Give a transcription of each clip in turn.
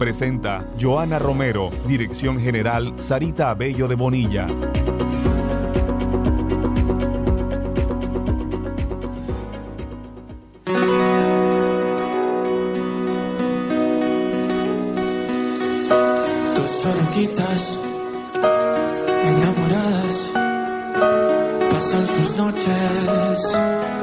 Presenta Joana Romero, Dirección General Sarita Abello de Bonilla. enamoradas pasan sus noches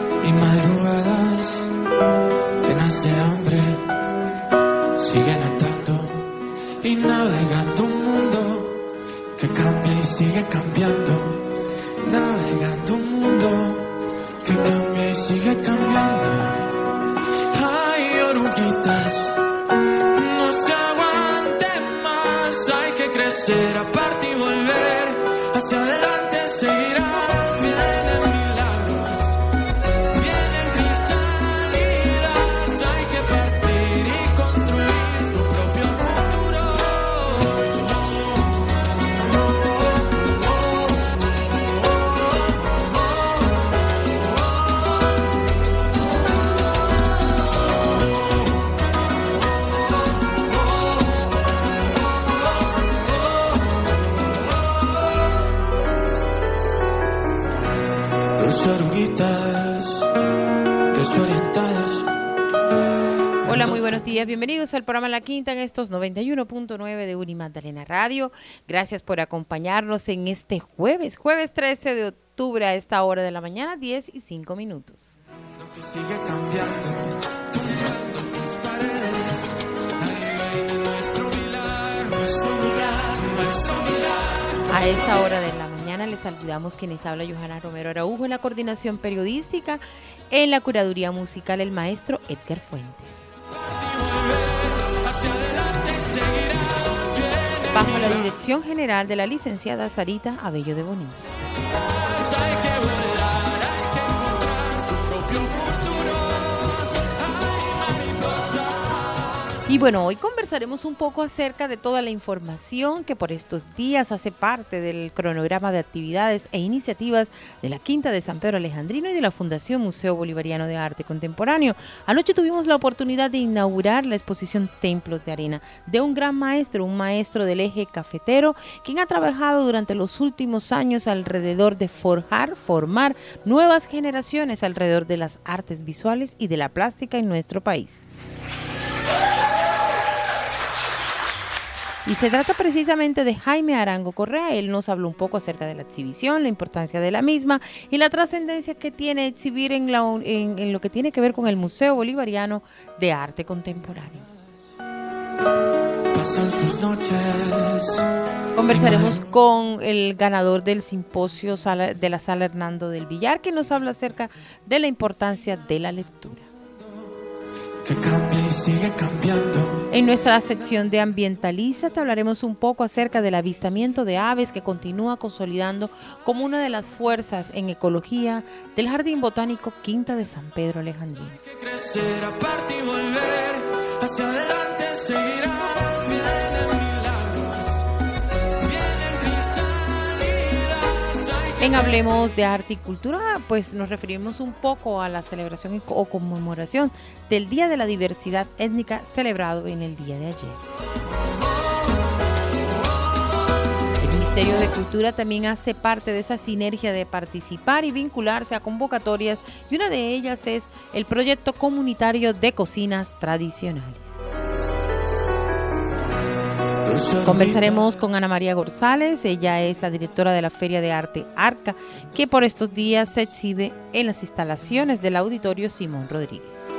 sigue cambiando bienvenidos al programa La Quinta en estos 91.9 de Uni Magdalena Radio. Gracias por acompañarnos en este jueves, jueves 13 de octubre a esta hora de la mañana, 10 y 5 minutos. A esta hora de la mañana les saludamos quienes habla Johanna Romero Araujo en la coordinación periodística, en la curaduría musical el maestro Edgar Fuentes. Bajo la dirección general de la licenciada Sarita Abello de Bonilla. Y bueno, hoy conversaremos un poco acerca de toda la información que por estos días hace parte del cronograma de actividades e iniciativas de la Quinta de San Pedro Alejandrino y de la Fundación Museo Bolivariano de Arte Contemporáneo. Anoche tuvimos la oportunidad de inaugurar la exposición Templos de Arena de un gran maestro, un maestro del eje cafetero, quien ha trabajado durante los últimos años alrededor de forjar, formar nuevas generaciones alrededor de las artes visuales y de la plástica en nuestro país. Y se trata precisamente de Jaime Arango Correa. Él nos habló un poco acerca de la exhibición, la importancia de la misma y la trascendencia que tiene exhibir en, en, lo que tiene que ver con el Museo Bolivariano de Arte Contemporáneo. Conversaremos con el ganador del simposio de la sala Hernando del Villar, que nos habla acerca de la importancia de la lectura cambia y sigue cambiando. En nuestra sección de Ambientaliza te hablaremos un poco acerca del avistamiento de aves que continúa consolidando como una de las fuerzas en ecología del Jardín Botánico Quinta de San Pedro Alejandrino. En Hablemos de Arte y Cultura, pues nos referimos un poco a la celebración o conmemoración del Día de la Diversidad Étnica celebrado en el día de ayer. El Ministerio de Cultura también hace parte de esa sinergia de participar y vincularse a convocatorias y una de ellas es el proyecto comunitario de cocinas tradicionales. Conversaremos con Ana María González, ella es la directora de la Feria de Arte Arca, que por estos días se exhibe en las instalaciones del Auditorio Simón Rodríguez.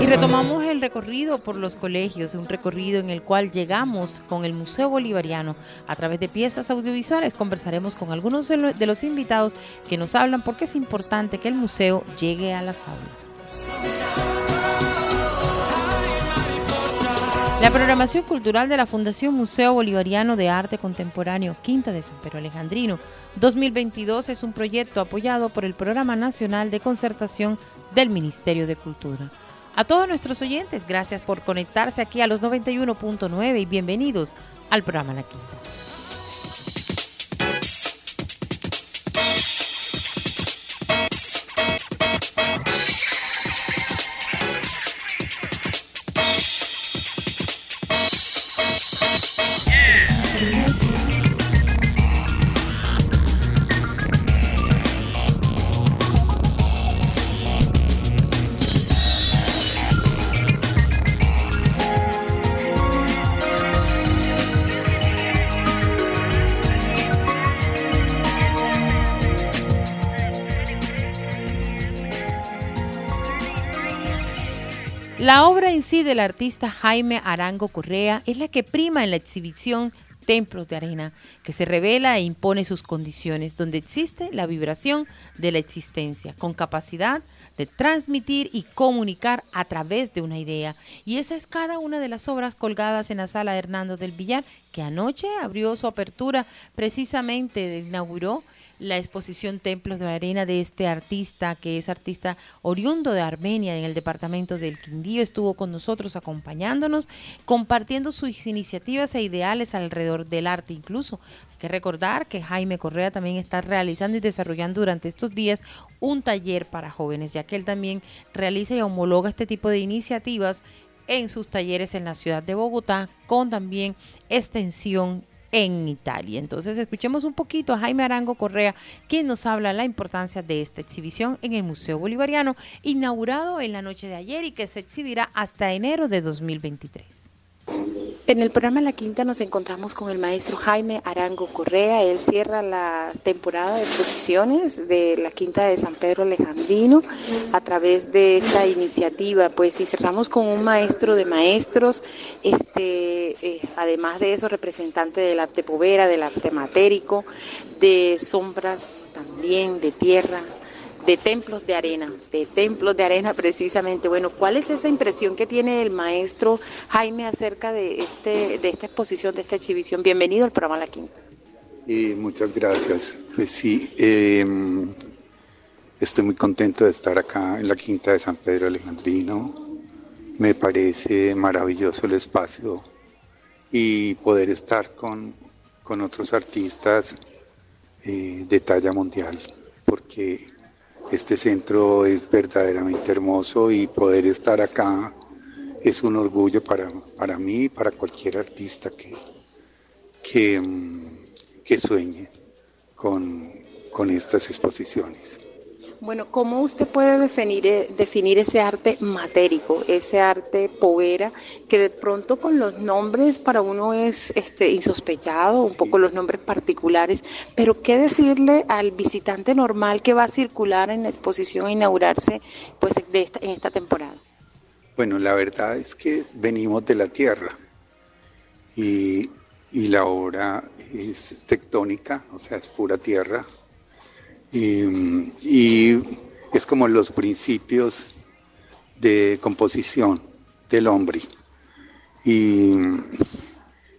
Y retomamos el recorrido por los colegios, un recorrido en el cual llegamos con el Museo Bolivariano a través de piezas audiovisuales. Conversaremos con algunos de los invitados que nos hablan porque es importante que el museo llegue a las aulas. La programación cultural de la Fundación Museo Bolivariano de Arte Contemporáneo Quinta de San Pedro Alejandrino 2022 es un proyecto apoyado por el Programa Nacional de Concertación del Ministerio de Cultura. A todos nuestros oyentes, gracias por conectarse aquí a los 91.9 y bienvenidos al programa La Quinta. Del artista Jaime Arango Correa es la que prima en la exhibición Templos de Arena, que se revela e impone sus condiciones, donde existe la vibración de la existencia, con capacidad de transmitir y comunicar a través de una idea. Y esa es cada una de las obras colgadas en la sala Hernando del Villar, que anoche abrió su apertura, precisamente inauguró la exposición Templos de Arena de este artista, que es artista oriundo de Armenia en el departamento del Quindío. Estuvo con nosotros acompañándonos, compartiendo sus iniciativas e ideales alrededor del arte incluso. Hay que recordar que Jaime Correa también está realizando y desarrollando durante estos días un taller para jóvenes, ya que él también realiza y homologa este tipo de iniciativas en sus talleres en la ciudad de Bogotá, con también extensión en Italia. Entonces escuchemos un poquito a Jaime Arango Correa, quien nos habla la importancia de esta exhibición en el Museo Bolivariano, inaugurado en la noche de ayer y que se exhibirá hasta enero de 2023. En el programa La Quinta nos encontramos con el maestro Jaime Arango Correa. Él cierra la temporada de exposiciones de la Quinta de San Pedro Alejandrino a través de esta iniciativa. Pues y cerramos con un maestro de maestros, este, eh, además de eso, representante del arte povera, del arte matérico, de sombras también, de tierra, de templos de arena, de templos de arena precisamente. Bueno, ¿cuál es esa impresión que tiene el maestro Jaime acerca de, este, de esta exposición, de esta exhibición? Bienvenido al programa La Quinta. Y muchas gracias. Pues sí, em, estoy muy contento de estar acá en la Quinta de San Pedro Alejandrino. Me parece maravilloso el espacio y poder estar con, con otros artistas eh, de talla mundial, porque este centro es verdaderamente hermoso y poder estar acá es un orgullo para, para mí y para cualquier artista que, que, mm, que sueñe con, con estas exposiciones. Bueno, ¿cómo usted puede definir, eh, definir ese arte matérico, ese arte povera, que de pronto con los nombres para uno es este, insospechado, un poco los nombres particulares, pero qué decirle al visitante normal que va a circular en la exposición a inaugurarse pues, de esta, en esta temporada? Bueno, la verdad es que venimos de la tierra y, y la obra es tectónica, o sea, es pura tierra, y, es como los principios de composición del hombre. Y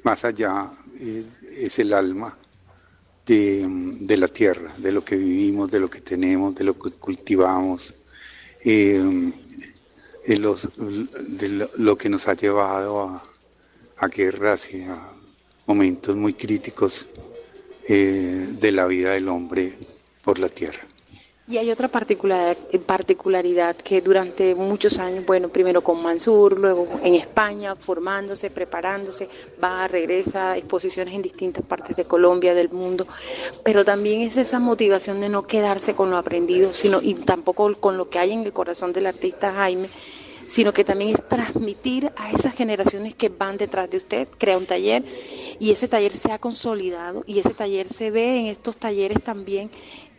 más allá eh, es el alma de, la tierra, de lo que vivimos, de lo que tenemos, de lo que cultivamos, eh, de, lo, que nos ha llevado a, a guerras y a momentos muy críticos eh, de la vida del hombre por la tierra. Y hay otra particularidad, que durante muchos años, bueno, primero con Mansur, luego en España, formándose, preparándose, va, regresa a exposiciones en distintas partes de Colombia, del mundo, pero también es esa motivación de no quedarse con lo aprendido, sino y tampoco con lo que hay en el corazón del artista Jaime, sino que también es transmitir a esas generaciones que van detrás de usted, crea un taller y ese taller se ha consolidado y ese taller se ve en estos talleres también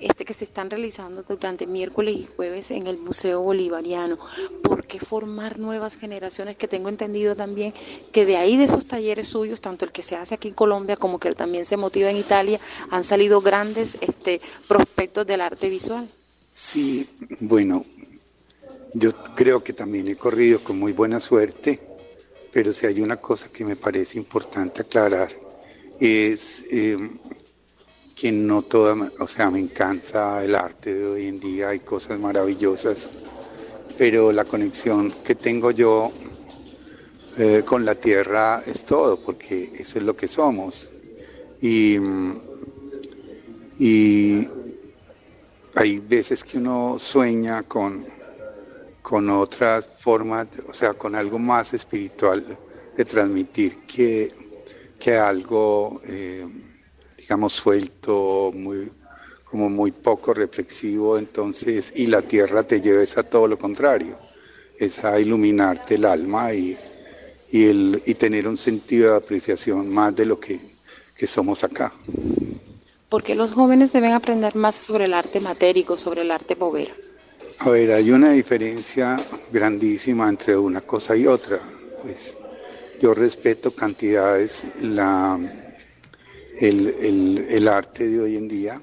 este que se están realizando durante miércoles y jueves en el Museo Bolivariano. ¿Por qué formar nuevas generaciones? Que tengo entendido también que de ahí de esos talleres suyos, tanto el que se hace aquí en Colombia como que también se motiva en Italia, han salido grandes este, prospectos del arte visual. Sí, bueno, yo creo que también he corrido con muy buena suerte pero si hay una cosa que me parece importante aclarar, es eh, que no toda, o sea, me encanta el arte de hoy en día, hay cosas maravillosas, pero la conexión que tengo yo eh, con la tierra es todo, porque eso es lo que somos. Y, y hay veces que uno sueña con, con otras formas, o sea, con algo más espiritual de transmitir que, que algo... Eh, digamos, suelto, muy, como muy poco reflexivo, entonces, y la tierra te lleva a todo lo contrario, es a iluminarte el alma y, y, el, y tener un sentido de apreciación más de lo que, que somos acá. ¿Por qué los jóvenes deben aprender más sobre el arte matérico, sobre el arte bovero? A ver, hay una diferencia grandísima entre una cosa y otra. Pues yo respeto cantidades, la, el, arte de hoy en día,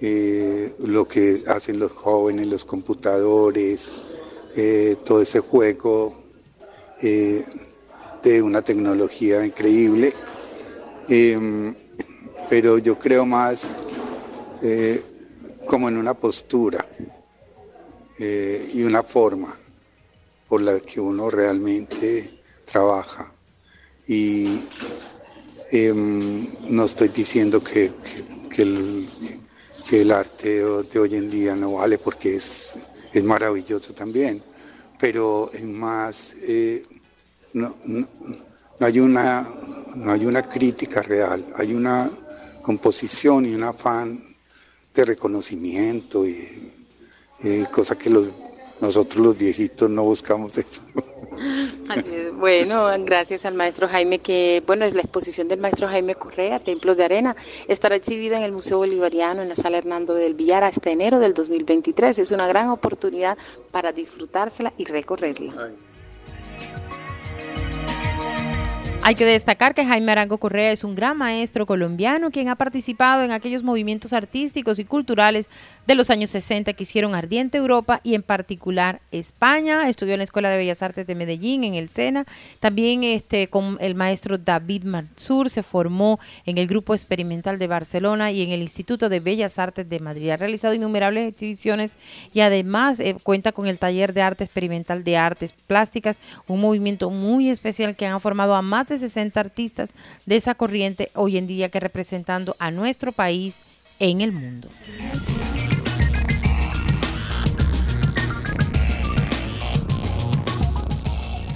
eh, lo que hacen los jóvenes, los computadores, eh, todo ese juego eh, de una tecnología increíble. Em, pero yo creo más como en una postura y una forma por la que uno realmente trabaja. Y Em, no estoy diciendo que, el, arte de hoy en día no vale porque es, es maravilloso también, pero es más, eh, no, hay una, no hay una crítica real, hay una composición y un afán de reconocimiento y, y que nosotros los viejitos no buscamos eso. Así es. Bueno, gracias al maestro Jaime, que bueno, es la exposición del maestro Jaime Correa, Templos de Arena, estará exhibida en el Museo Bolivariano en la sala Hernando del Villar hasta enero del 2023. Es una gran oportunidad para disfrutársela y recorrerla. Hay que destacar que Jaime Arango Correa es un gran maestro colombiano quien ha participado en aquellos movimientos artísticos y culturales de los años 60 que hicieron ardiente Europa y en particular España. Estudió en la Escuela de Bellas Artes de Medellín, en el SENA. También este, con el maestro David Mansur se formó en el Grupo Experimental de Barcelona y en el Instituto de Bellas Artes de Madrid. Ha realizado innumerables exhibiciones y además eh, cuenta con el Taller de Arte Experimental de Artes Plásticas, un movimiento muy especial que han formado a más de 60 artistas de esa corriente hoy en día que representando a nuestro país en el mundo.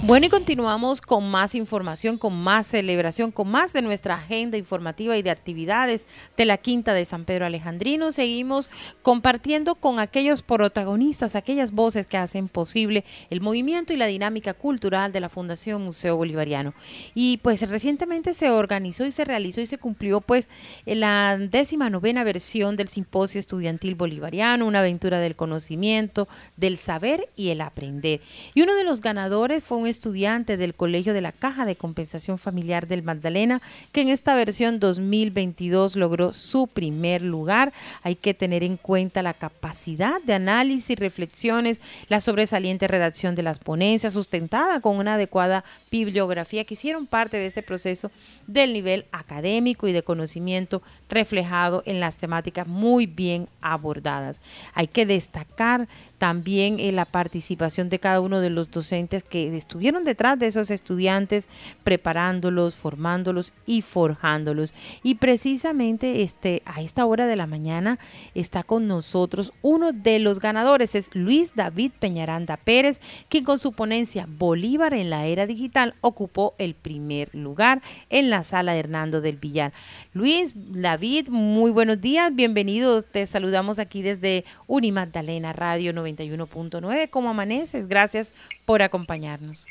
Bueno, y continuamos con más información, con más celebración, con más de nuestra agenda informativa y de actividades de la Quinta de San Pedro Alejandrino. Seguimos compartiendo con aquellos protagonistas, aquellas voces que hacen posible el movimiento y la dinámica cultural de la Fundación Museo Bolivariano. Y pues recientemente se organizó y se realizó y se cumplió pues la décima novena versión del Simposio Estudiantil Bolivariano, una aventura del conocimiento, del saber y el aprender. Y uno de los ganadores fue un estudiante del Colegio de la Caja de Compensación Familiar del Magdalena, que en esta versión 2022 logró su primer lugar. Hay que tener en cuenta la capacidad de análisis y reflexiones, la sobresaliente redacción de las ponencias, sustentada con una adecuada bibliografía que hicieron parte de este proceso del nivel académico y de conocimiento reflejado en las temáticas muy bien abordadas. Hay que destacar también en la participación de cada uno de los docentes que estuvieron detrás de esos estudiantes, preparándolos, formándolos y forjándolos. Y precisamente este, a esta hora de la mañana está con nosotros uno de los ganadores, es Luis David Peñaranda Pérez, quien con su ponencia Bolívar en la era digital ocupó el primer lugar en la sala de Hernando del Villar. Luis, David, muy buenos días, bienvenidos, te saludamos aquí desde Unimagdalena Radio 90 91.9. ¿Cómo amaneces? Gracias por acompañarnos.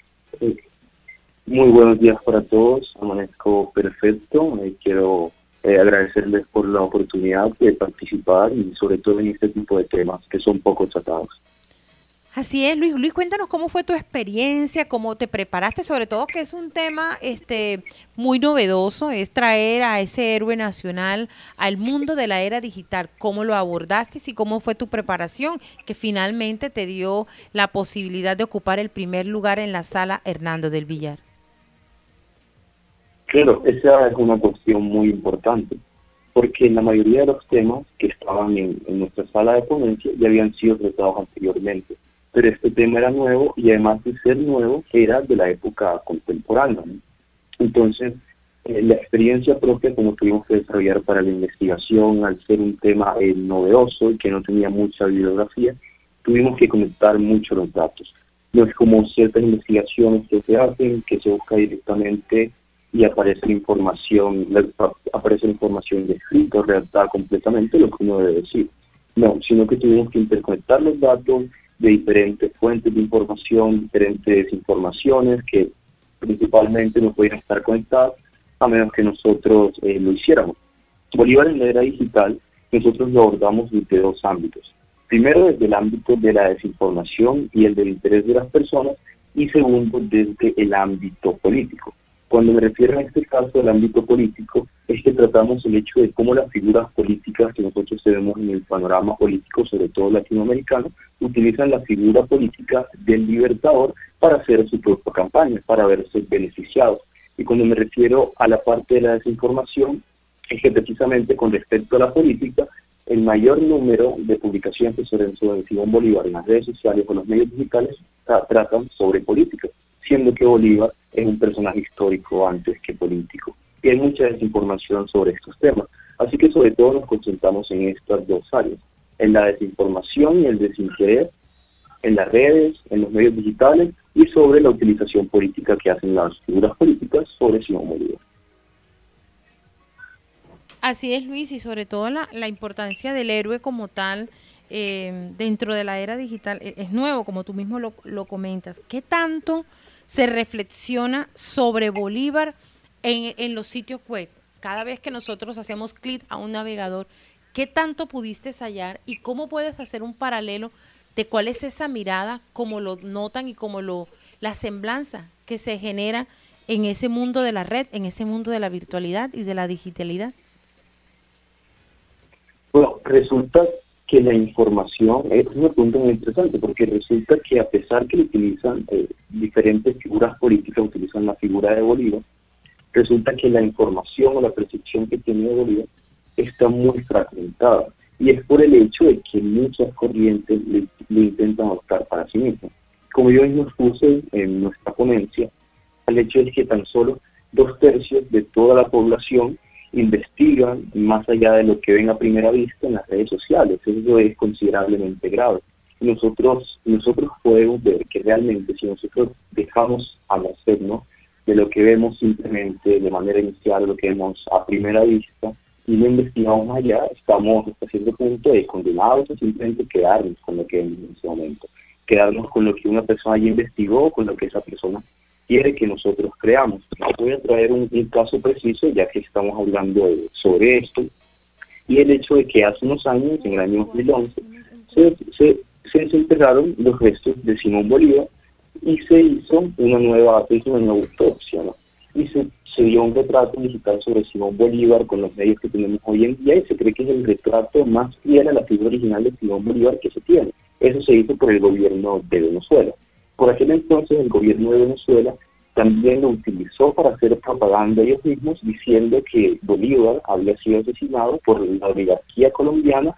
Muy buenos días para todos. Amanezco perfecto. Eh, quiero eh, agradecerles por la oportunidad de participar y sobre todo en este tipo de temas que son poco tratados. Así es, Luis. Luis, cuéntanos cómo fue tu experiencia, cómo te preparaste, sobre todo que es un tema este, muy novedoso, es traer a ese héroe nacional al mundo de la era digital. ¿Cómo lo abordaste y cómo fue tu preparación que finalmente te dio la posibilidad de ocupar el primer lugar en la sala Hernando del Villar? Claro, esa es una cuestión muy importante, porque la mayoría de los temas que estaban en, en nuestra sala de ponencia ya habían sido tratados anteriormente pero este tema era nuevo y además de ser nuevo, era de la época contemporánea. Entonces, eh, la experiencia propia como tuvimos que desarrollar para la investigación, al ser un tema eh, novedoso y que no tenía mucha bibliografía, tuvimos que conectar mucho los datos. No es como ciertas investigaciones que se hacen, que se busca directamente y aparece información, aparece información descrita, redactada completamente, lo que uno debe decir. No, sino que tuvimos que interconectar los datos, de diferentes fuentes de información, diferentes informaciones que principalmente no podían estar conectadas a menos que nosotros eh, lo hiciéramos. Bolívar en la era digital, nosotros lo abordamos desde dos ámbitos. Primero, desde el ámbito de la desinformación y el del interés de las personas, y segundo, desde el ámbito político. Cuando me refiero a este caso del ámbito político, es que tratamos el hecho de cómo las figuras políticas que nosotros tenemos en el panorama político, sobre todo latinoamericano, utilizan la figura política del libertador para hacer su propia campaña, para verse beneficiados. Y cuando me refiero a la parte de la desinformación, es que precisamente con respecto a la política, el mayor número de publicaciones sobre, sobre Simón Bolívar en las redes sociales o los medios digitales tratan sobre política siendo que Bolívar es un personaje histórico antes que político. Y hay mucha desinformación sobre estos temas. Así que sobre todo nos concentramos en estas dos áreas, en la desinformación y el desinterés, en las redes, en los medios digitales y sobre la utilización política que hacen las figuras políticas sobre Simón Bolívar. Así es, Luis, y sobre todo la, la importancia del héroe como tal eh, dentro de la era digital e, es, nuevo, como tú mismo lo, lo comentas. ¿Qué tanto se reflexiona sobre Bolívar en, los sitios web. Cada vez que nosotros hacemos clic a un navegador, ¿qué tanto pudiste hallar y cómo puedes hacer un paralelo de cuál es esa mirada, cómo lo notan y cómo lo la semblanza que se genera en ese mundo de la red, en ese mundo de la virtualidad y de la digitalidad? Bueno, resulta que la información es un punto muy interesante porque resulta que a pesar que utilizan eh, diferentes figuras políticas, utilizan la figura de Bolívar, resulta que la información o la percepción que tiene Bolívar está muy fragmentada y es por el hecho de que muchas corrientes le, intentan optar para sí mismas. Como yo mismo expuse en nuestra ponencia, el hecho es que tan solo dos tercios de toda la población investigan más allá de lo que ven a primera vista en las redes sociales. Eso es considerablemente grave. Nosotros, nosotros podemos ver que realmente si nosotros dejamos a merced de lo que vemos simplemente de manera inicial, lo que vemos a primera vista, y no investigamos allá, estamos hasta cierto punto de condenados a simplemente quedarnos con lo que vemos en ese momento, quedarnos con lo que una persona ya investigó, con lo que esa persona quiere que nosotros creamos. Voy a traer un, caso preciso, ya que estamos hablando sobre esto, y el hecho de que hace unos años, en el año 2011, se, se, se desenterraron los restos de Simón Bolívar y se hizo una nueva, una nueva autopsia, Y se, se dio un retrato digital sobre Simón Bolívar con los medios que tenemos hoy en día y se cree que es el retrato más fiel a la figura original de Simón Bolívar que se tiene. Eso se hizo por el gobierno de Venezuela. Por aquel entonces el gobierno de Venezuela también lo utilizó para hacer propaganda ellos mismos diciendo que Bolívar había sido asesinado por la oligarquía colombiana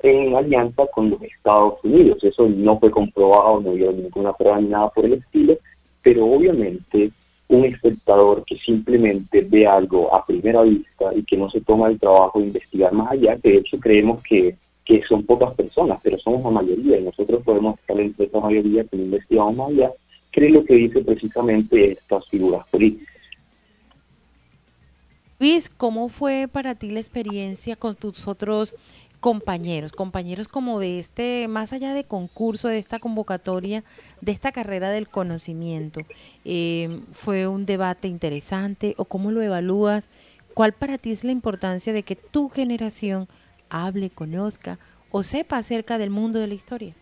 en alianza con los Estados Unidos. Eso no fue comprobado, no hubo ninguna prueba ni nada por el estilo, pero obviamente un espectador que simplemente ve algo a primera vista y que no se toma el trabajo de investigar más allá, de hecho creemos que que son pocas personas, pero somos la mayoría y nosotros podemos estar entre esa mayoría que investigamos más allá, cree lo que dice precisamente estas figuras políticas. Luis, ¿cómo fue para ti la experiencia con tus otros compañeros, compañeros como de este, más allá de concurso, de esta convocatoria, de esta carrera del conocimiento? Eh, ¿Fue un debate interesante o cómo lo evalúas? ¿Cuál para ti es la importancia de que tu generación hable, conozca o sepa acerca del mundo de la historia?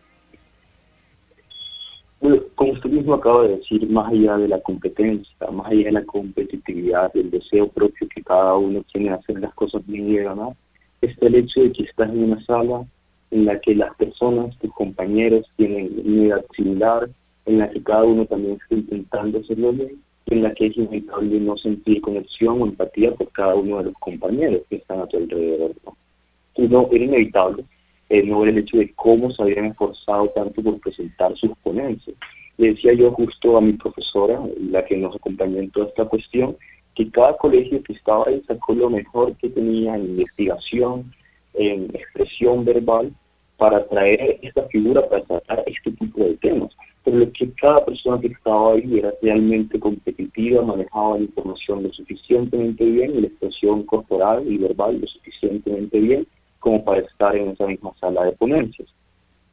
como usted mismo acaba de decir, más allá de la competencia, más allá de la competitividad, del deseo propio que cada uno tiene de hacer las cosas bien y ganar, está el hecho de que estás en una sala en la que las personas, tus compañeros, tienen una edad similar, en la que cada uno también está intentando hacerlo bien, en la que es inevitable no sentir conexión o empatía por cada uno de los compañeros que están a tu alrededor. ¿no? No era inevitable eh, no ver el hecho de cómo se habían esforzado tanto por presentar sus ponencias. Le decía yo justo a mi profesora, la que nos acompañó en toda esta cuestión, que cada colegio que estaba ahí sacó lo mejor que tenía en investigación, en expresión verbal, para traer esta figura, para tratar este tipo de temas. Pero lo que cada persona que estaba ahí era realmente competitiva, manejaba la información lo suficientemente bien y la expresión corporal y verbal lo suficientemente bien como para estar en esa misma sala de ponencias.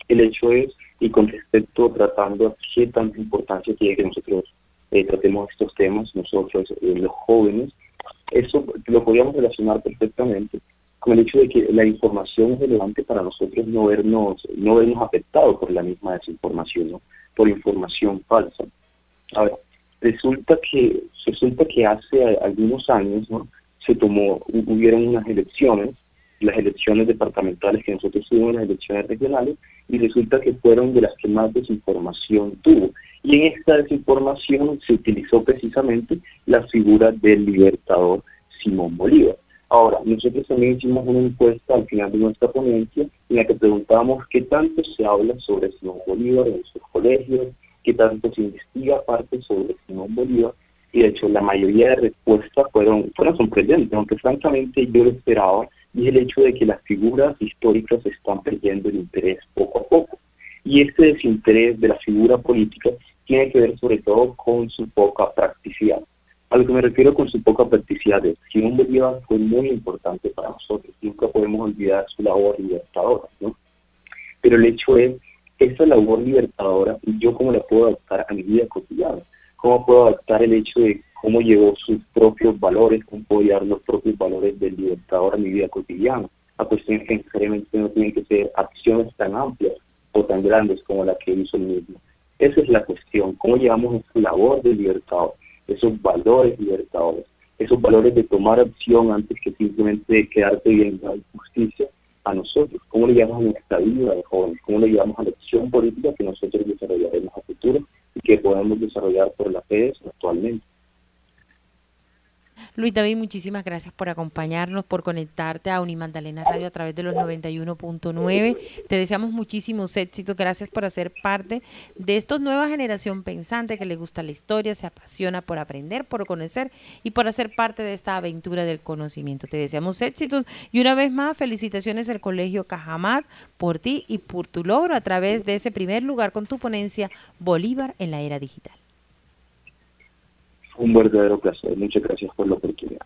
El hecho es, y con respecto tratando a qué tanta importancia tiene que nosotros eh, tratemos estos temas, nosotros eh, los jóvenes, eso lo podríamos relacionar perfectamente con el hecho de que la información es relevante para nosotros no vernos, no vernos afectados por la misma desinformación, ¿no? por información falsa. A ver, resulta que, resulta que hace algunos años ¿no? se tomó, hubieron unas elecciones las elecciones departamentales que nosotros tuvimos, las elecciones regionales, y resulta que fueron de las que más desinformación tuvo. Y en esta desinformación se utilizó precisamente la figura del libertador Simón Bolívar. Ahora, nosotros también hicimos una encuesta al final de nuestra ponencia en la que preguntábamos qué tanto se habla sobre Simón Bolívar en sus colegios, qué tanto se investiga aparte sobre Simón Bolívar, y de hecho la mayoría de respuestas fueron, fueron sorprendentes, aunque francamente yo lo esperaba, y el hecho de que las figuras históricas están perdiendo el interés poco a poco. Y este desinterés de la figura política tiene que ver sobre todo con su poca practicidad. A lo que me refiero con su poca practicidad es, Simón Bolívar fue muy importante para nosotros, nunca podemos olvidar su labor libertadora, ¿no? Pero el hecho es, esa labor libertadora, yo cómo la puedo adaptar a mi vida cotidiana, cómo puedo adaptar el hecho de cómo llevó sus propios valores, cómo puedo llevar los propios valores del libertador a mi vida cotidiana, a cuestiones que necesariamente no tienen que ser acciones tan amplias o tan grandes como la que hizo el mismo. Esa es la cuestión, cómo llevamos esa labor de libertador, esos valores libertadores, esos valores de tomar acción antes que simplemente quedarte bien la justicia a nosotros, cómo le llevamos a nuestra vida de jóvenes, cómo le llevamos a la acción política que nosotros desarrollaremos a futuro y que podemos desarrollar por la FEDES actualmente. Luis David, muchísimas gracias por acompañarnos, por conectarte a Unimandalena Radio a través de los 91.9. Te deseamos muchísimos éxitos. Gracias por hacer parte de esta nueva generación pensante que le gusta la historia, se apasiona por aprender, por conocer y por hacer parte de esta aventura del conocimiento. Te deseamos éxitos y una vez más felicitaciones al Colegio Cajamat por ti y por tu logro a través de ese primer lugar con tu ponencia Bolívar en la era digital un verdadero placer. Muchas gracias por la oportunidad.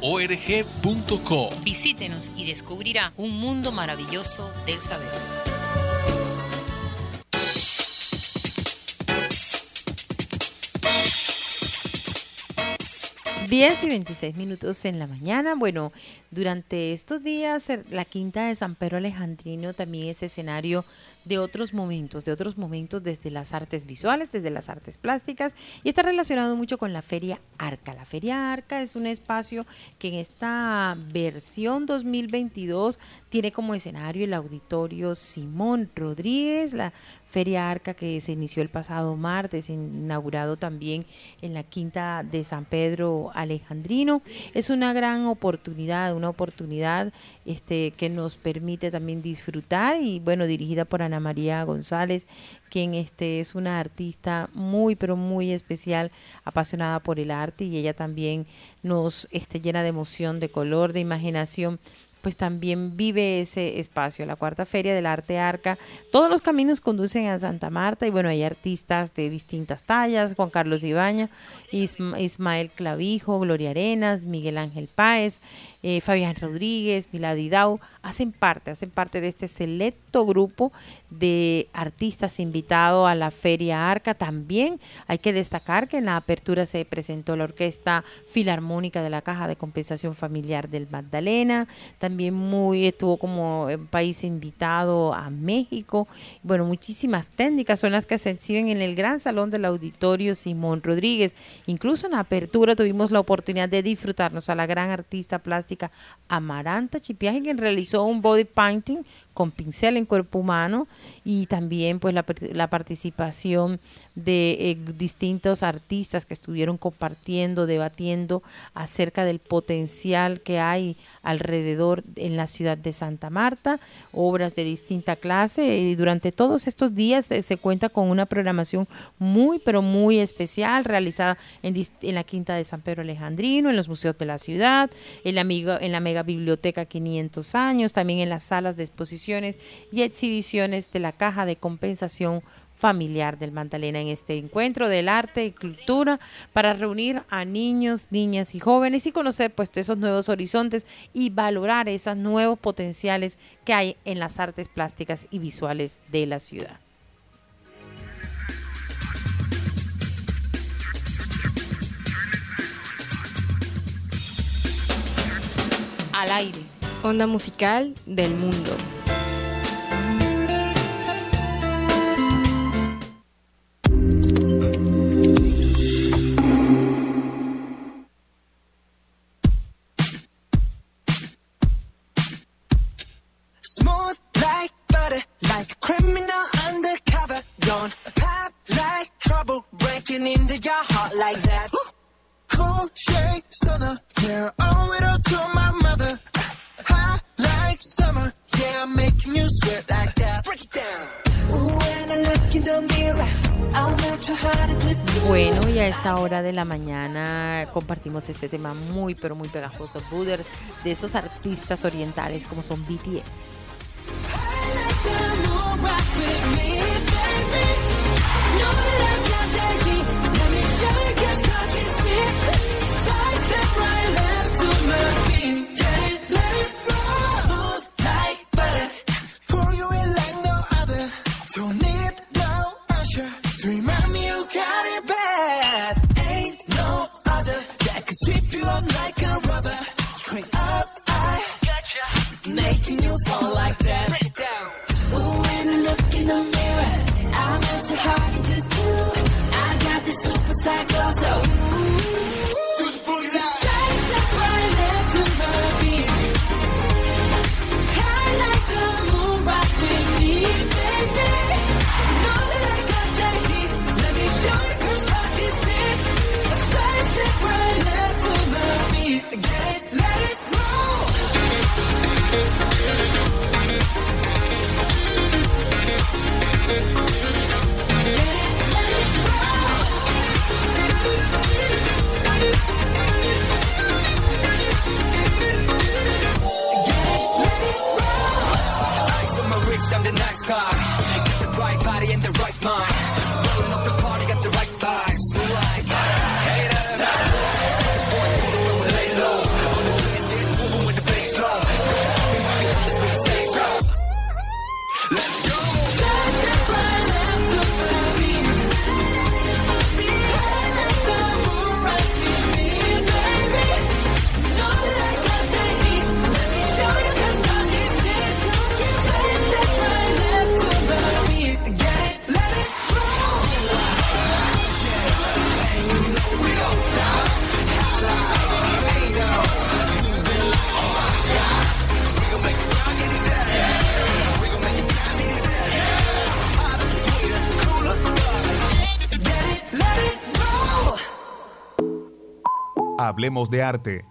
org.co. Visítenos y descubrirá un mundo maravilloso del saber. 10 y 26 minutos en la mañana. Bueno, durante estos días la Quinta de San Pedro Alejandrino también es escenario de otros momentos, de otros momentos desde las artes visuales, desde las artes plásticas y está relacionado mucho con la Feria Arca. La Feria Arca es un espacio que en esta versión 2022 tiene como escenario el auditorio Simón Rodríguez, la Feria Arca que se inició el pasado martes, inaugurado también en la Quinta de San Pedro Alejandrino. Es una gran oportunidad, una oportunidad este, que nos permite también disfrutar y bueno, dirigida por Ana María González, quien este, es una artista muy, pero muy especial, apasionada por el arte y ella también nos este, llena de emoción, de color, de imaginación pues también vive ese espacio, la cuarta feria del arte arca. Todos los caminos conducen a Santa Marta y bueno, hay artistas de distintas tallas, Juan Carlos Ibaña, Ismael Clavijo, Gloria Arenas, Miguel Ángel Páez, eh, Fabián Rodríguez, Milady Dau, hacen parte, hacen parte de este selecto grupo de artistas invitados a la Feria Arca. También hay que destacar que en la apertura se presentó la Orquesta Filarmónica de la Caja de Compensación Familiar del Magdalena. También muy estuvo como país invitado a México. Bueno, muchísimas técnicas son las que se exhiben en el gran salón del auditorio Simón Rodríguez. Incluso en la apertura tuvimos la oportunidad de disfrutarnos a la gran artista plástica Amaranta Chipiaje, quien realizó un body painting con pincel en cuerpo humano y también pues la, la participación de eh, distintos artistas que estuvieron compartiendo, debatiendo acerca del potencial que hay alrededor en la ciudad de Santa Marta, obras de distinta clase y durante todos estos días eh, se cuenta con una programación muy pero muy especial realizada en, en, la Quinta de San Pedro Alejandrino, en los museos de la ciudad, en la, en la mega biblioteca 500 años, también en las salas de exposiciones y exhibiciones de la Caja de Compensación familiar del Magdalena en este encuentro del arte y cultura para reunir a niños, niñas y jóvenes y conocer pues esos nuevos horizontes y valorar esos nuevos potenciales que hay en las artes plásticas y visuales de la ciudad. Al aire. Onda musical del mundo. Hora de la mañana compartimos este tema muy, pero muy pegajoso, Buder, de esos artistas orientales como son BTS. Hablemos de arte.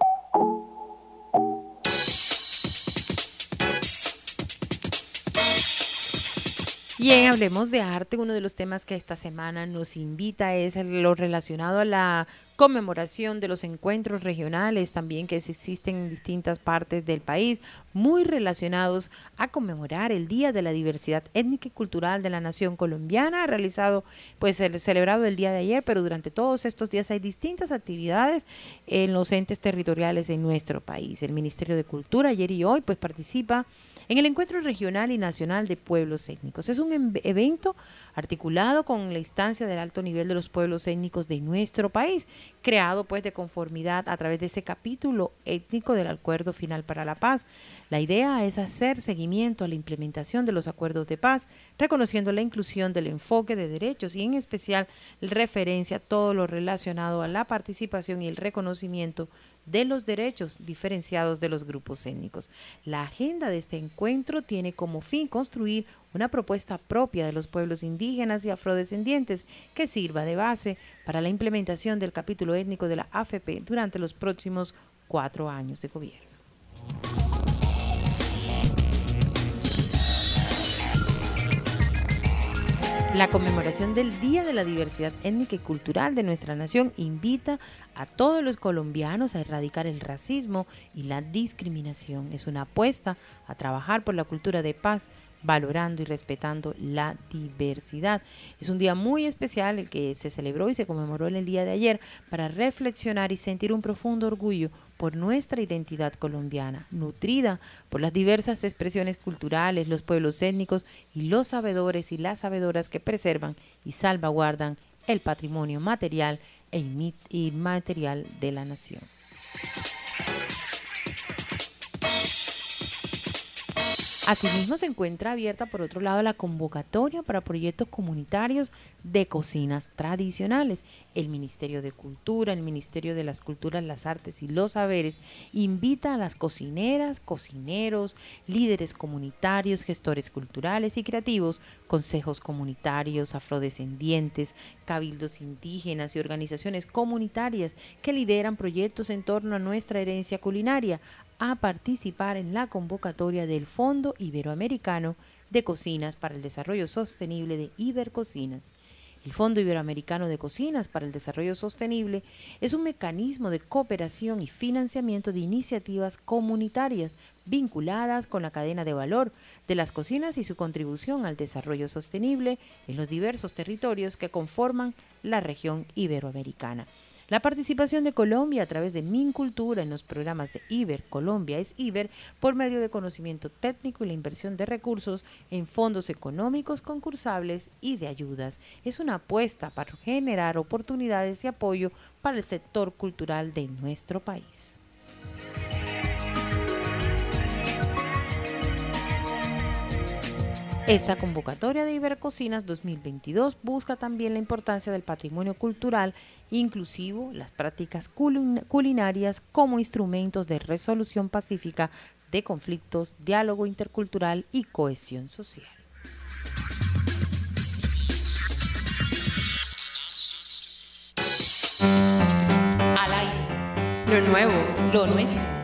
Bien, hablemos de arte. Uno de los temas que esta semana nos invita es lo relacionado a la conmemoración de los encuentros regionales también que existen en distintas partes del país, muy relacionados a conmemorar el Día de la Diversidad Étnica y Cultural de la Nación Colombiana, realizado, pues el, celebrado el día de ayer, pero durante todos estos días hay distintas actividades en los entes territoriales en nuestro país. El Ministerio de Cultura ayer y hoy pues participa en el Encuentro Regional y Nacional de Pueblos Étnicos. Es un evento articulado con la instancia del alto nivel de los pueblos étnicos de nuestro país, creado pues de conformidad a través de ese capítulo étnico del Acuerdo Final para la Paz. La idea es hacer seguimiento a la implementación de los acuerdos de paz, reconociendo la inclusión del enfoque de derechos y en especial referencia a todo lo relacionado a la participación y el reconocimiento de los derechos diferenciados de los grupos étnicos. La agenda de este encuentro tiene como fin construir una propuesta propia de los pueblos indígenas y afrodescendientes que sirva de base para la implementación del capítulo étnico de la AFP durante los próximos cuatro años de gobierno. La conmemoración del Día de la Diversidad Étnica y Cultural de nuestra nación invita a todos los colombianos a erradicar el racismo y la discriminación. Es una apuesta a trabajar por la cultura de paz, valorando y respetando la diversidad. Es un día muy especial el que se celebró y se conmemoró en el día de ayer para reflexionar y sentir un profundo orgullo por nuestra identidad colombiana, nutrida por las diversas expresiones culturales, los pueblos étnicos y los sabedores y las sabedoras que preservan y salvaguardan el patrimonio material e inmaterial de la nación. Asimismo, se encuentra abierta, por otro lado, la convocatoria para proyectos comunitarios de cocinas tradicionales. El Ministerio de Cultura, el Ministerio de las Culturas, las Artes y los Saberes invita a las cocineras, cocineros, líderes comunitarios, gestores culturales y creativos, consejos comunitarios, afrodescendientes, cabildos indígenas y organizaciones comunitarias que lideran proyectos en torno a nuestra herencia culinaria a participar en la convocatoria del Fondo Iberoamericano de Cocinas para el Desarrollo Sostenible de Ibercocinas. El Fondo Iberoamericano de Cocinas para el Desarrollo Sostenible es un mecanismo de cooperación y financiamiento de iniciativas comunitarias vinculadas con la cadena de valor de las cocinas y su contribución al desarrollo sostenible en los diversos territorios que conforman la región iberoamericana. La participación de Colombia a través de Mincultura en los programas de IBER, Colombia es IBER, por medio de conocimiento técnico y la inversión de recursos en fondos económicos concursables y de ayudas. Es una apuesta para generar oportunidades y apoyo para el sector cultural de nuestro país. Esta convocatoria de Ibercocinas 2022 busca también la importancia del patrimonio cultural inclusivo, las prácticas culinarias como instrumentos de resolución pacífica de conflictos, diálogo intercultural y cohesión social. Al aire. Lo nuevo, lo nuestro.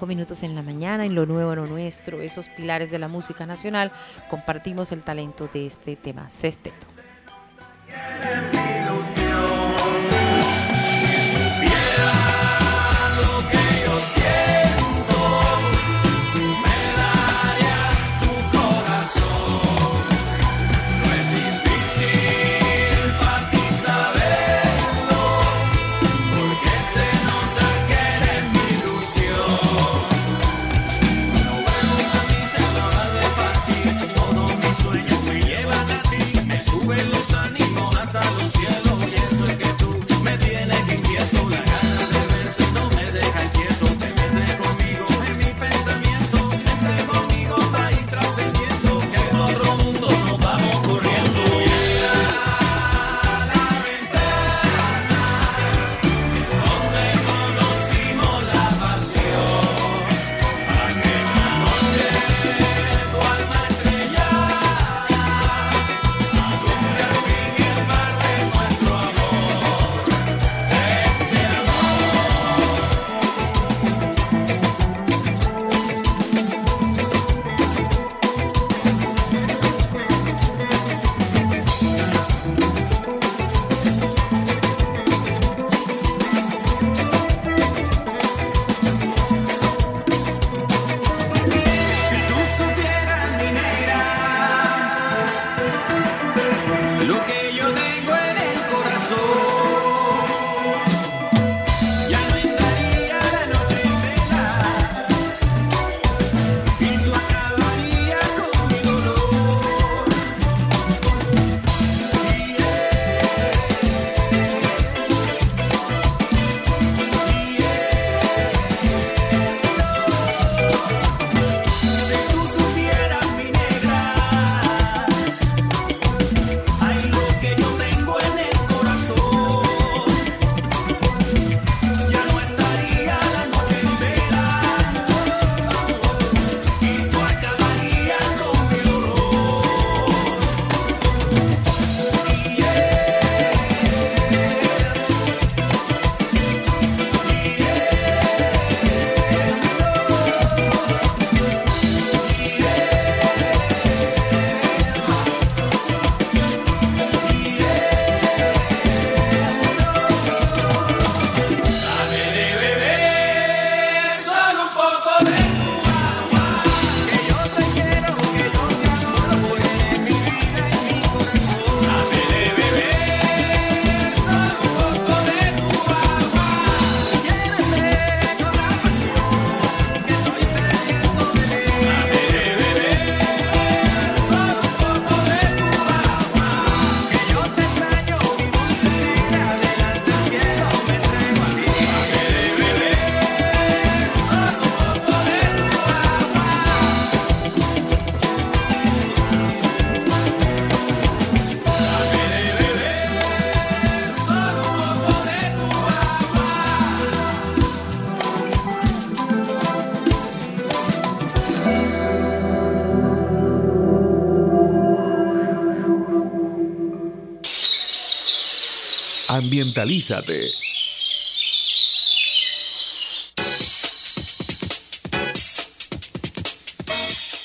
10 y 35 minutos en la mañana, en Lo Nuevo, Lo Nuestro, esos pilares de la música nacional, compartimos el talento de este tema, Sesteto.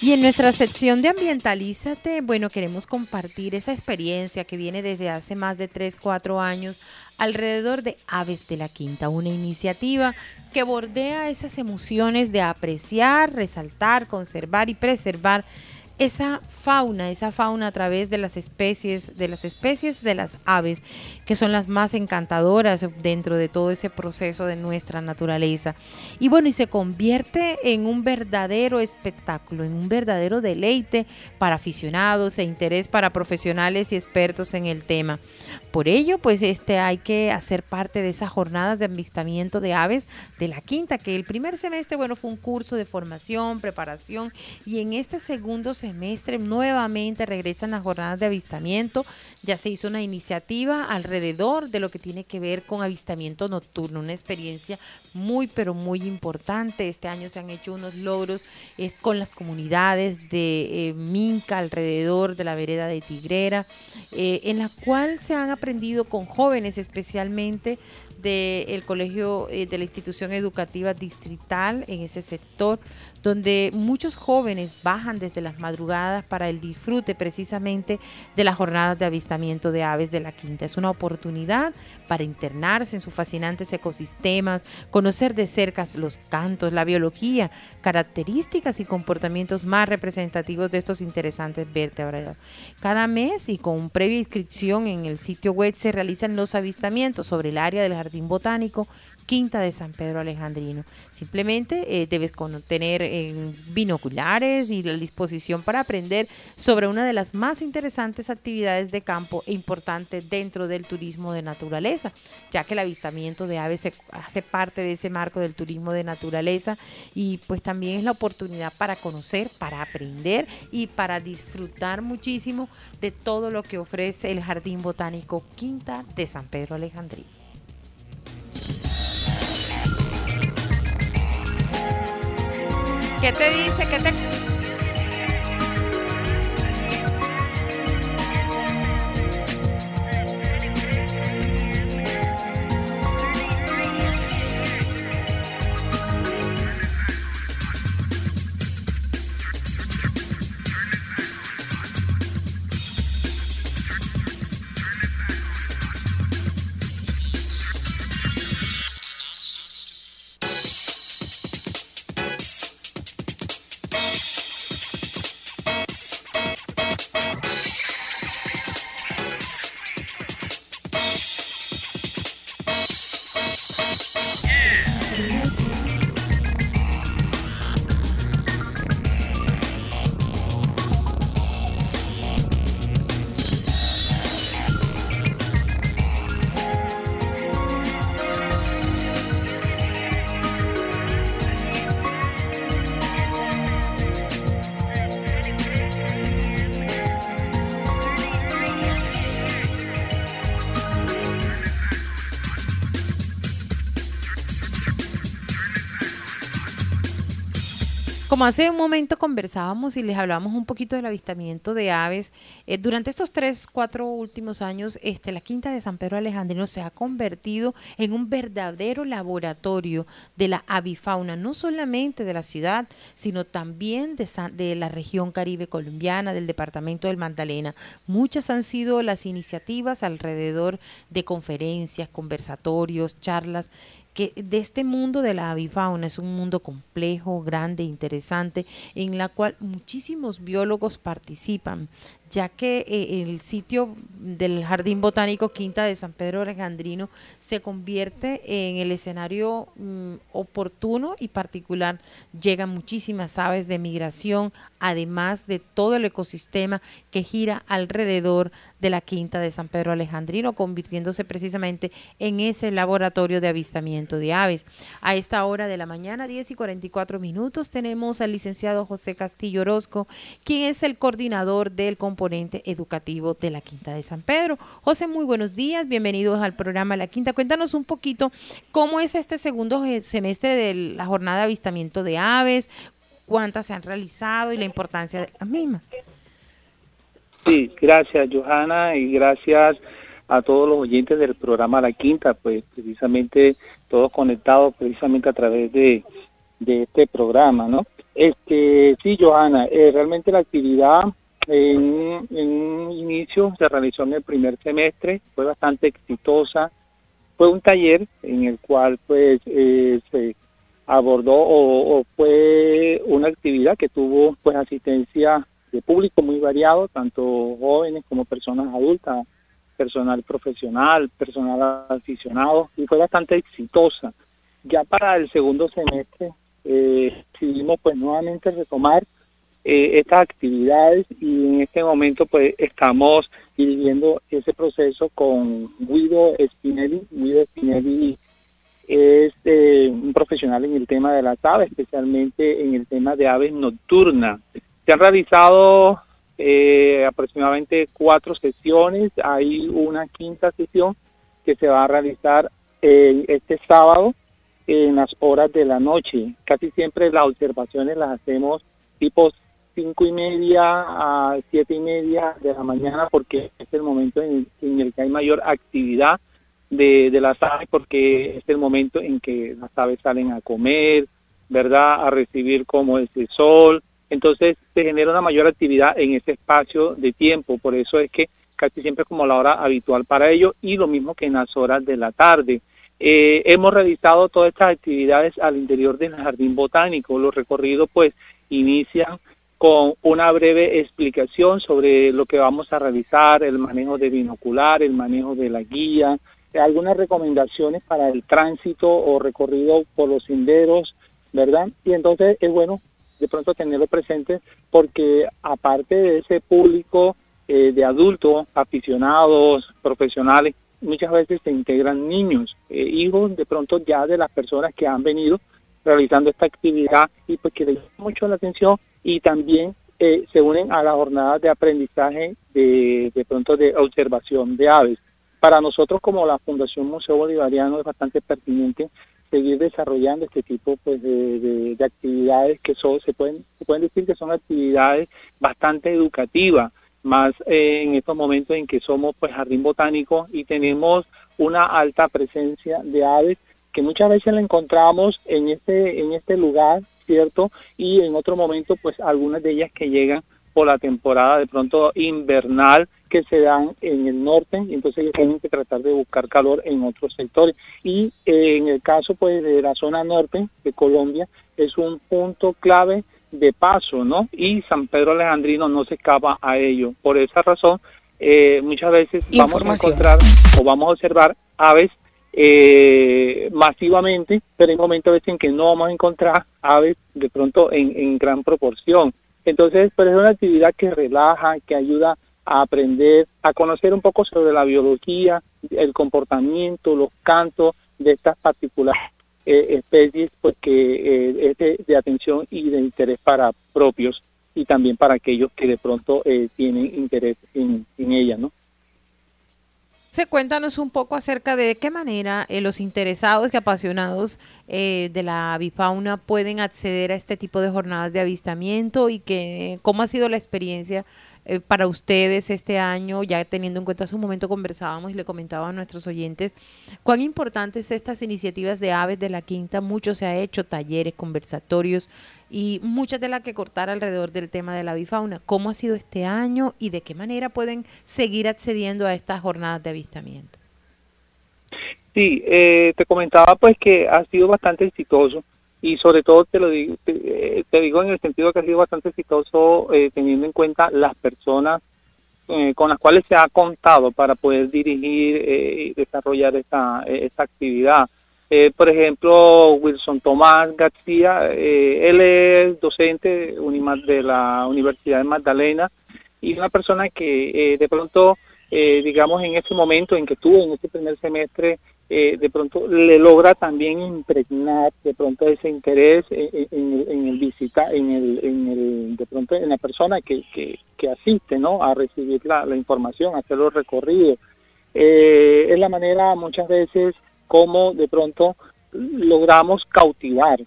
Y en nuestra sección de Ambientalízate, bueno, queremos compartir esa experiencia que viene desde hace más de 3, 4 años alrededor de Aves de la Quinta, una iniciativa que bordea esas emociones de apreciar, resaltar, conservar y preservar esa fauna, esa fauna a través de las especies, de las especies de las aves, que son las más encantadoras dentro de todo ese proceso de nuestra naturaleza. Y bueno, y se convierte en un verdadero espectáculo, en un verdadero deleite para aficionados e interés para profesionales y expertos en el tema. Por ello, pues este hay que hacer parte de esas jornadas de avistamiento de aves de la quinta, que el primer semestre, bueno, fue un curso de formación, preparación, y en este segundo semestre nuevamente regresan las jornadas de avistamiento. Ya se hizo una iniciativa alrededor de lo que tiene que ver con avistamiento nocturno, una experiencia muy pero muy importante. Este año se han hecho unos logros eh, con las comunidades de eh, Minca alrededor de la vereda de Tigrera, eh, en la cual se han aprendido con jóvenes especialmente del colegio de la institución educativa distrital en ese sector donde muchos jóvenes bajan desde las madrugadas para el disfrute precisamente de las jornadas de avistamiento de aves de la quinta. Es una oportunidad para internarse en sus fascinantes ecosistemas, conocer de cerca los cantos, la biología, características y comportamientos más representativos de estos interesantes vertebrados. Cada mes y con previa inscripción en el sitio web se realizan los avistamientos sobre el área del jardín botánico Quinta de San Pedro Alejandrino. Simplemente eh, debes tener eh, binoculares y la disposición para aprender sobre una de las más interesantes actividades de campo e importantes dentro del turismo de naturaleza, ya que el avistamiento de aves hace parte de ese marco del turismo de naturaleza y pues también es la oportunidad para conocer, para aprender y para disfrutar muchísimo de todo lo que ofrece el Jardín Botánico Quinta de San Pedro Alejandrino. ¿Qué te dice? ¿Qué te Como hace un momento conversábamos y les hablábamos un poquito del avistamiento de aves, eh, durante estos tres, cuatro últimos años, este, la Quinta de San Pedro Alejandrino se ha convertido en un verdadero laboratorio de la avifauna, no solamente de la ciudad, sino también de, de la región caribe colombiana, del departamento del Magdalena. Muchas han sido las iniciativas alrededor de conferencias, conversatorios, charlas que de este mundo de la avifauna es un mundo complejo, grande, interesante, en la cual muchísimos biólogos participan ya que eh, el sitio del Jardín Botánico Quinta de San Pedro Alejandrino se convierte en el escenario mm, oportuno y particular. Llegan muchísimas aves de migración, además de todo el ecosistema que gira alrededor de la Quinta de San Pedro Alejandrino, convirtiéndose precisamente en ese laboratorio de avistamiento de aves. A esta hora de la mañana, 10 y 44 minutos, tenemos al licenciado José Castillo Orozco, quien es el coordinador del componente educativo de la Quinta de San Pedro. José, muy buenos días, bienvenidos al programa La Quinta. Cuéntanos un poquito cómo es este segundo semestre de la jornada de avistamiento de aves, cuántas se han realizado y la importancia de las mismas. Sí, gracias Johanna y gracias a todos los oyentes del programa La Quinta, pues precisamente todos conectados precisamente a través de, de este programa, ¿no? Este, sí, Johanna, eh, realmente la actividad en, en un inicio se realizó en el primer semestre, fue bastante exitosa, fue un taller en el cual pues eh, se abordó o, fue una actividad que tuvo pues asistencia de público muy variado, tanto jóvenes como personas adultas, personal profesional, personal aficionado, y fue bastante exitosa. Ya para el segundo semestre eh, decidimos pues nuevamente retomar eh, estas actividades y en este momento pues estamos dirigiendo ese proceso con Guido Spinelli. Guido Spinelli es eh, un profesional en el tema de las aves, especialmente en el tema de aves nocturnas. Se han realizado eh, aproximadamente cuatro sesiones, hay una quinta sesión que se va a realizar este sábado en las horas de la noche. Casi siempre las observaciones las hacemos tipo cinco y media a siete y media de la mañana porque es el momento en el que hay mayor actividad de, de las aves porque es el momento en que las aves salen a comer, ¿verdad? A recibir como ese sol. Entonces se genera una mayor actividad en ese espacio de tiempo. Por eso es que casi siempre es como la hora habitual para ello y lo mismo que en las horas de la tarde. Eh, hemos realizado todas estas actividades al interior del jardín botánico. Los recorridos pues inician con una breve explicación sobre lo que vamos a realizar, el manejo de binocular, el manejo de la guía, algunas recomendaciones para el tránsito o recorrido por los senderos, ¿verdad? Y entonces es bueno de pronto tenerlo presente porque aparte de ese público eh, de adultos, aficionados, profesionales, muchas veces se integran niños, eh, hijos de pronto ya de las personas que han venido realizando esta actividad y pues que les llama mucho la atención y también eh, se unen a las jornadas de aprendizaje de, de pronto de observación de aves. Para nosotros como la Fundación Museo Bolivariano es bastante pertinente seguir desarrollando este tipo pues, de, actividades que son, se pueden, se pueden decir que son actividades bastante educativas, más eh, en estos momentos en que somos pues jardín botánico y tenemos una alta presencia de aves que muchas veces la encontramos en este en este lugar, ¿cierto? Y en otro momento pues algunas de ellas que llegan por la temporada de pronto invernal que se dan en el norte, y entonces ellos tienen que tratar de buscar calor en otros sectores. Y eh, en el caso pues de la zona norte de Colombia es un punto clave de paso, ¿no? Y San Pedro Alejandrino no se escapa a ello. Por esa razón, eh, muchas veces vamos a encontrar o vamos a observar aves eh, masivamente, pero hay momentos en que no vamos a encontrar aves de pronto en, en gran proporción. Entonces, pero es una actividad que relaja, que ayuda a aprender, a conocer un poco sobre la biología, el comportamiento, los cantos de estas particulares eh, especies, pues que eh, es de, atención y de interés para propios y también para aquellos que de pronto eh, tienen interés en, en ella, ¿no? Cuéntanos un poco acerca de qué manera los interesados y apasionados de la avifauna pueden acceder a este tipo de jornadas de avistamiento y que cómo ha sido la experiencia eh, para ustedes este año, ya teniendo en cuenta su momento conversábamos y le comentaba a nuestros oyentes cuán importantes estas iniciativas de aves de la quinta, mucho se ha hecho, talleres, conversatorios y muchas de las que cortar alrededor del tema de la bifauna. ¿Cómo ha sido este año y de qué manera pueden seguir accediendo a estas jornadas de avistamiento? Sí, eh, te comentaba pues que ha sido bastante exitoso y sobre todo te lo digo, te, digo en el sentido que ha sido bastante exitoso eh, teniendo en cuenta las personas eh, con las cuales se ha contado para poder dirigir eh, y desarrollar esta, esta actividad. por ejemplo, Wilson Tomás García, él es docente de la Universidad de Magdalena y una persona que de pronto, digamos, en ese momento en que estuvo en ese primer semestre, eh, de pronto le logra también impregnar de pronto ese interés en, el visita en el, en el de pronto en la persona que, que, asiste no a recibir la, información a hacer los recorridos. Eh, es la manera muchas veces como de pronto logramos cautivar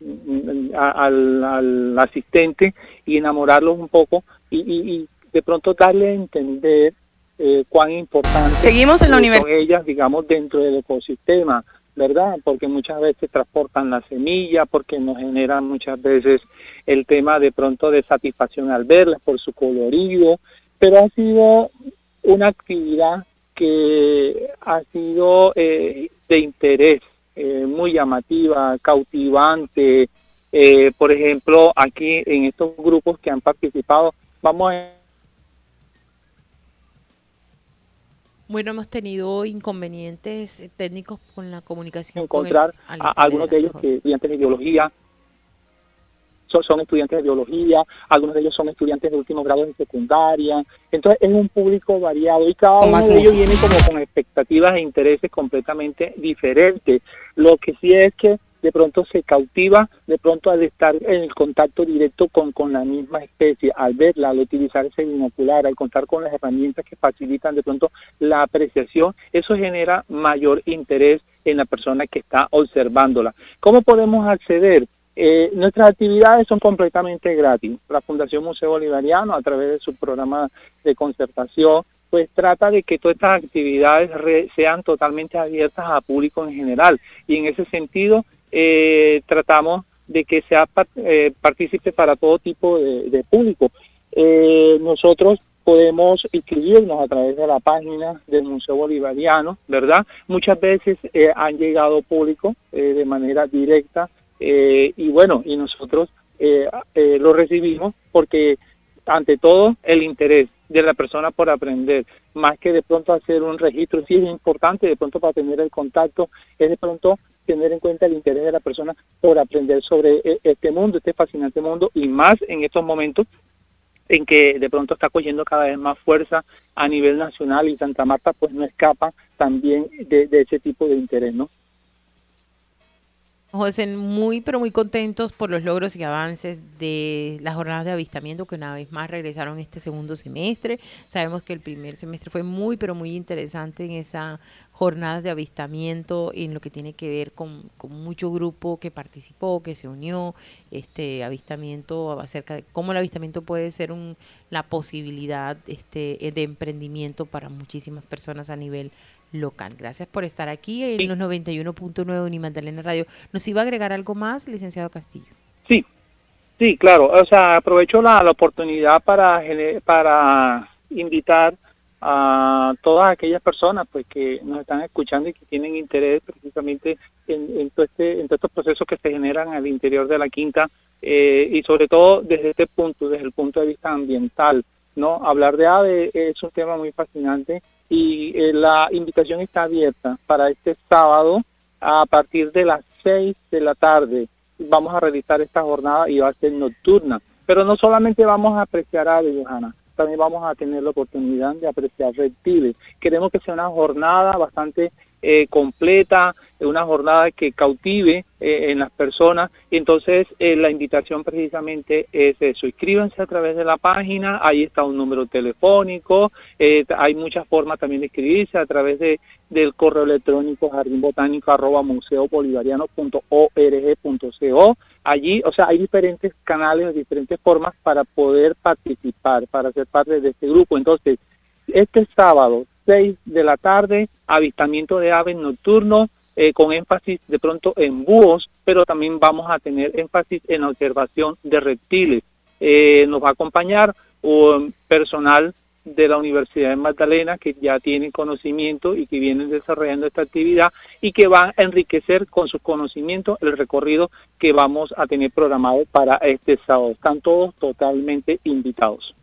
mm, al, asistente y enamorarlos un poco y, y de pronto darle a entender eh, cuán importante Seguimos en la son ellas, digamos, dentro del ecosistema, ¿verdad? Porque muchas veces transportan la semilla, porque nos generan muchas veces el tema de pronto de satisfacción al verlas por su colorido, pero ha sido una actividad que ha sido eh, de interés, eh, muy llamativa, cautivante. Eh, por ejemplo, aquí en estos grupos que han participado, vamos a Bueno, hemos tenido inconvenientes técnicos con la comunicación. encontrar a, algunos de ellos que estudiantes de biología, son, estudiantes de biología, algunos de ellos son estudiantes de último grado de secundaria, entonces es un público variado y cada uno de ellos viene como con expectativas e intereses completamente diferentes. Lo que sí es que de pronto se cautiva, de pronto al estar en el contacto directo con, con la misma especie, al verla, al utilizar ese binocular, al contar con las herramientas que facilitan de pronto la apreciación, eso genera mayor interés en la persona que está observándola. ¿Cómo podemos acceder? Eh, nuestras actividades son completamente gratis. La Fundación Museo Bolivariano, a través de su programa de concertación, pues trata de que todas estas actividades sean totalmente abiertas a público en general. Y en ese sentido, eh, tratamos de que sea eh, partícipe para todo tipo de, público. Eh, nosotros podemos inscribirnos a través de la página del Museo Bolivariano, ¿verdad? Muchas veces eh, han llegado público de manera directa y bueno, y nosotros lo recibimos porque ante todo el interés de la persona por aprender, más que de pronto hacer un registro, sí es importante de pronto para tener el contacto, es de pronto tener en cuenta el interés de la persona por aprender sobre e, este mundo, este fascinante mundo, y más en estos momentos en que de pronto está cogiendo cada vez más fuerza a nivel nacional y Santa Marta pues no escapa también de ese tipo de interés, ¿no? José, muy pero muy contentos por los logros y avances de las jornadas de avistamiento que una vez más regresaron este segundo semestre. Sabemos que el primer semestre fue muy pero muy interesante en esa jornada de avistamiento en lo que tiene que ver con, con mucho grupo que participó, que se unió, este avistamiento acerca de cómo el avistamiento puede ser un, la posibilidad este, de emprendimiento para muchísimas personas a nivel local. Gracias por estar aquí en los 91.9 Unimandalena Radio. ¿Nos iba a agregar algo más, licenciado Castillo? Sí, sí, claro. O sea, aprovecho la, oportunidad para, para invitar a todas aquellas personas pues que nos están escuchando y que tienen interés precisamente en, todo este, en todos estos procesos que se generan al interior de la quinta eh, y sobre todo desde este punto, desde el punto de vista ambiental. ¿No? Hablar de ave es un tema muy fascinante y eh, la invitación está abierta para este sábado a partir de las 6 de la tarde. Vamos a realizar esta jornada y va a ser nocturna. Pero no solamente vamos a apreciar aves, Johanna, también vamos a tener la oportunidad de apreciar reptiles. Queremos que sea una jornada bastante eh, completa, una jornada que cautive eh, en las personas. Y entonces eh, la invitación precisamente es eso. Inscríbanse a través de la página, ahí está un número telefónico, hay muchas formas también de inscribirse a través de del correo electrónico jardinbotánico arroba museobolivariano.org.co. Allí, o sea, hay diferentes canales, diferentes formas para poder participar, para ser parte de este grupo. Entonces, este sábado 6 de la tarde, avistamiento de aves nocturnos, eh, con énfasis de pronto en búhos, pero también vamos a tener énfasis en la observación de reptiles. Eh, nos va a acompañar un personal de la Universidad de Magdalena que ya tienen conocimiento y que vienen desarrollando esta actividad y que van a enriquecer con sus conocimientos el recorrido que vamos a tener programado para este sábado. Están todos totalmente invitados.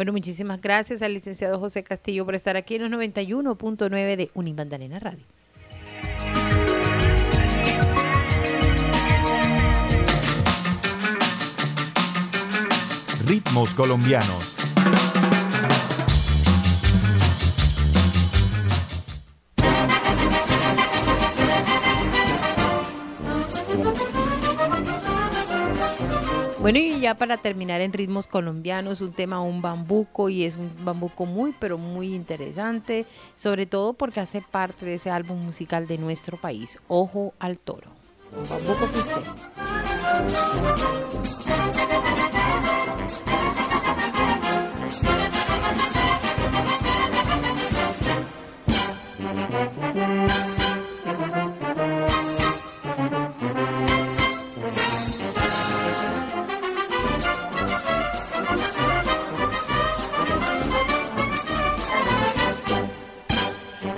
Bueno, muchísimas gracias al licenciado José Castillo por estar aquí en los 91.9 de Unimandalena Radio. Ritmos colombianos. Bueno, y ya para terminar en ritmos colombianos, un tema, un bambuco, y es un bambuco muy, pero muy interesante, sobre todo porque hace parte de ese álbum musical de nuestro país, Ojo al Toro. Un bambuco cristiano.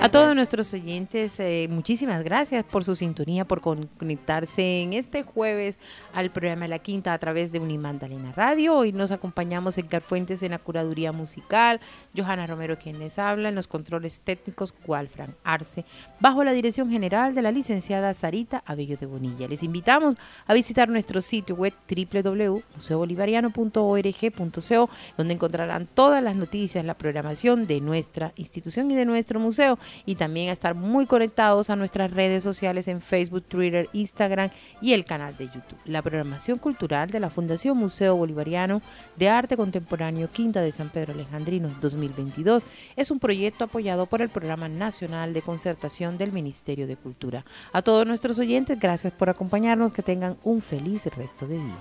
A todos nuestros oyentes, eh, muchísimas gracias por su sintonía, por conectarse en este jueves al programa La Quinta a través de Unimandalena Radio. Hoy nos acompañamos en Carfuentes en la curaduría musical, Johanna Romero quien les habla, en los controles técnicos, Walfran Arce, bajo la dirección general de la licenciada Sarita Abello de Bonilla. Les invitamos a visitar nuestro sitio web www.museobolivariano.org.co, donde encontrarán todas las noticias, la programación de nuestra institución y de nuestro museo y también a estar muy conectados a nuestras redes sociales en Facebook, Twitter, Instagram y el canal de YouTube. La programación cultural de la Fundación Museo Bolivariano de Arte Contemporáneo Quinta de San Pedro Alejandrino 2022 es un proyecto apoyado por el Programa Nacional de Concertación del Ministerio de Cultura. A todos nuestros oyentes, gracias por acompañarnos, que tengan un feliz resto de día.